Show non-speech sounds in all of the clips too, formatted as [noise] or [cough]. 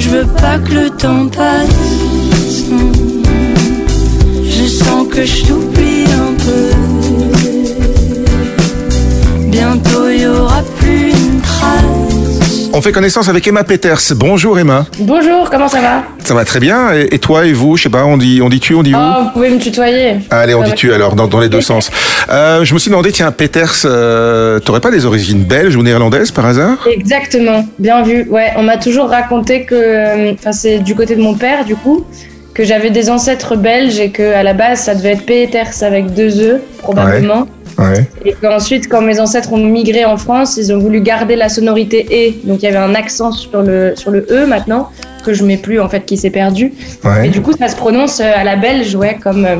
je veux pas que le temps passe. Je sens que je t'oublie un peu. On fait connaissance avec Emma Peters. Bonjour Emma. Bonjour, comment ça va Ça va très bien. Et, et toi et vous Je sais pas, on dit, on dit tu, on dit vous Oh, vous pouvez me tutoyer. Allez, on Ça dit tu alors, dans, dans les deux sens. [laughs] Euh, je me suis demandé, tiens, Peters, euh, t'aurais pas des origines belges ou néerlandaises par hasard? Exactement, bien vu. Ouais, on m'a toujours raconté que, euh, enfin, c'est du côté de mon père, du coup, que j'avais des ancêtres belges et que à la base, ça devait être Peters avec deux E, probablement. Ouais. Et qu'ensuite, quand mes ancêtres ont migré en France, ils ont voulu garder la sonorité E. Donc il y avait un accent sur le, sur le E maintenant, que je mets plus en fait, qui s'est perdu. Et du coup, ça se prononce euh, à la belge, ouais, comme. euh,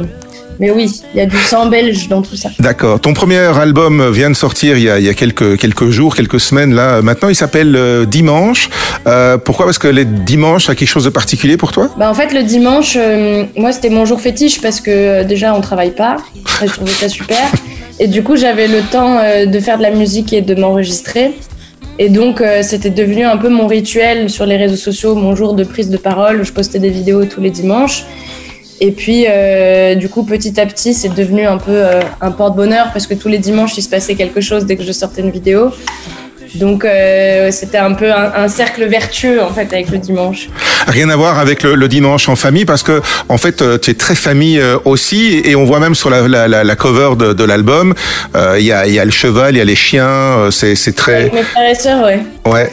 Mais oui, il y a du sang belge dans tout ça. D'accord. Ton premier album vient de sortir il y a, il y a quelques, quelques jours, quelques semaines là. Maintenant, il s'appelle euh, Dimanche. Euh, pourquoi? Parce que les dimanches a quelque chose de particulier pour toi? Bah en fait le dimanche, euh, moi c'était mon jour fétiche parce que déjà on travaille pas, je trouvais ça super. [laughs] Et du coup j'avais le temps euh, de faire de la musique et de m'enregistrer. Et donc euh, c'était devenu un peu mon rituel sur les réseaux sociaux, mon jour de prise de parole. où Je postais des vidéos tous les dimanches. Et puis euh, du coup petit à petit c'est devenu un peu un porte-bonheur parce que tous les dimanches il se passait quelque chose dès que je sortais une vidéo. Donc euh, c'était un peu un, un cercle vertueux en fait avec le dimanche. Rien à voir avec le, le dimanche en famille parce que en fait euh, tu es très famille euh, aussi et on voit même sur la, la, la, la cover de, de l'album euh, il y, a, il y a le cheval, il y a les chiens, c'est c'est très Avec mes frères et sœurs, ouais. ouais.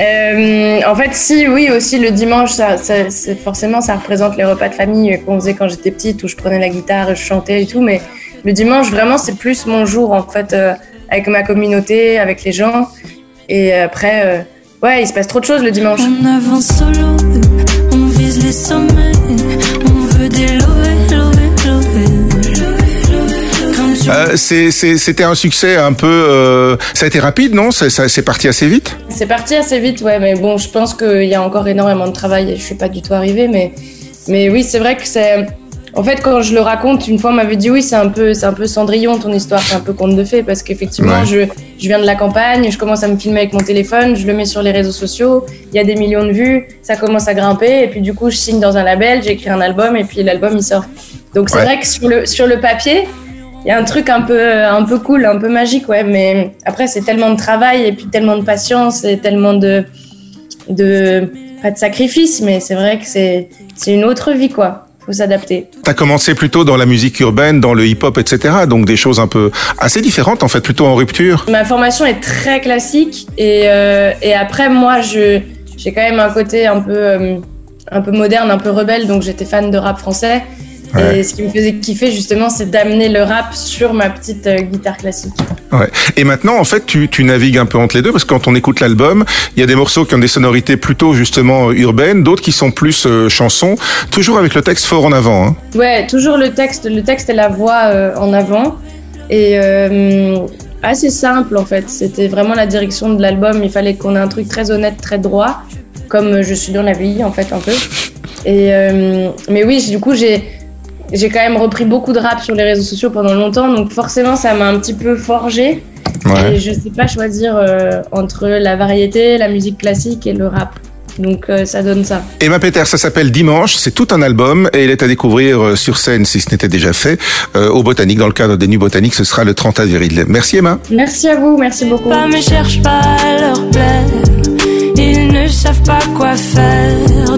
Euh, en fait, si, oui, aussi le dimanche, ça, ça- c'est- forcément, ça représente les repas de famille qu'on faisait quand j'étais petite, où je prenais la guitare, je chantais et tout. Mais le dimanche, vraiment, c'est plus mon jour, en fait, euh, avec ma communauté, avec les gens. Et après, euh, ouais, il se passe trop de choses le dimanche. On avance solo, on vise les sommets, on veut des Euh, C'était un succès un peu. euh, ça a été rapide, non? C'est parti assez vite? C'est parti assez vite, ouais, mais bon, je pense qu'il y a encore énormément de travail et je suis pas du tout arrivée, mais, mais oui, c'est vrai que c'est. En fait, quand je le raconte, une fois on m'avait dit oui, c'est un peu, c'est un peu Cendrillon ton histoire, c'est un peu conte de fées, parce qu'effectivement, Ouais. je, je viens de la campagne, je commence à me filmer avec mon téléphone, je le mets sur les réseaux sociaux, il y a des millions de vues, ça commence à grimper, et puis du coup, je signe dans un label, j'écris un album, et puis l'album il sort. Donc c'est Ouais. vrai que sur le, sur le papier, il y a un truc un peu, un peu cool, un peu magique, ouais. Mais après, c'est tellement de travail et puis tellement de patience et tellement de, de pas de sacrifice, mais c'est vrai que c'est, c'est une autre vie, quoi. Faut s'adapter. T'as commencé plutôt dans la musique urbaine, dans le hip-hop, etc. Donc des choses un peu assez différentes en fait, plutôt en rupture. Ma formation est très classique et, euh, et après, moi, je, j'ai quand même un côté un peu, euh, un peu moderne, un peu rebelle, donc j'étais fan de rap français. Ouais. Et ce qui me faisait kiffer, justement, c'est d'amener le rap sur ma petite euh, guitare classique. Ouais. Et maintenant, en fait, tu, tu navigues un peu entre les deux parce que quand on écoute l'album, il y a des morceaux qui ont des sonorités plutôt justement urbaines, d'autres qui sont plus euh, chansons, toujours avec le texte fort en avant. Hein. Ouais, toujours le texte, le texte et la voix euh, en avant. Et assez simple en fait. C'était vraiment la direction de l'album. Il fallait qu'on ait un truc très honnête, très droit, comme je suis dans la vie en fait un peu. Et mais oui, du coup j'ai j'ai quand même repris beaucoup de rap sur les réseaux sociaux pendant longtemps, donc forcément ça m'a un petit peu forgé. Ouais. Et je sais pas choisir euh, entre la variété, la musique classique et le rap. Donc euh, ça donne ça. Emma Peter, ça s'appelle Dimanche, c'est tout un album et il est à découvrir euh, sur scène si ce n'était déjà fait euh, au Botanique dans le cadre des Nuits Botaniques, ce sera le 30 avril. Merci Emma. Merci à vous, merci beaucoup. pas, mais cherche pas à leur plaire. Ils ne savent pas quoi faire.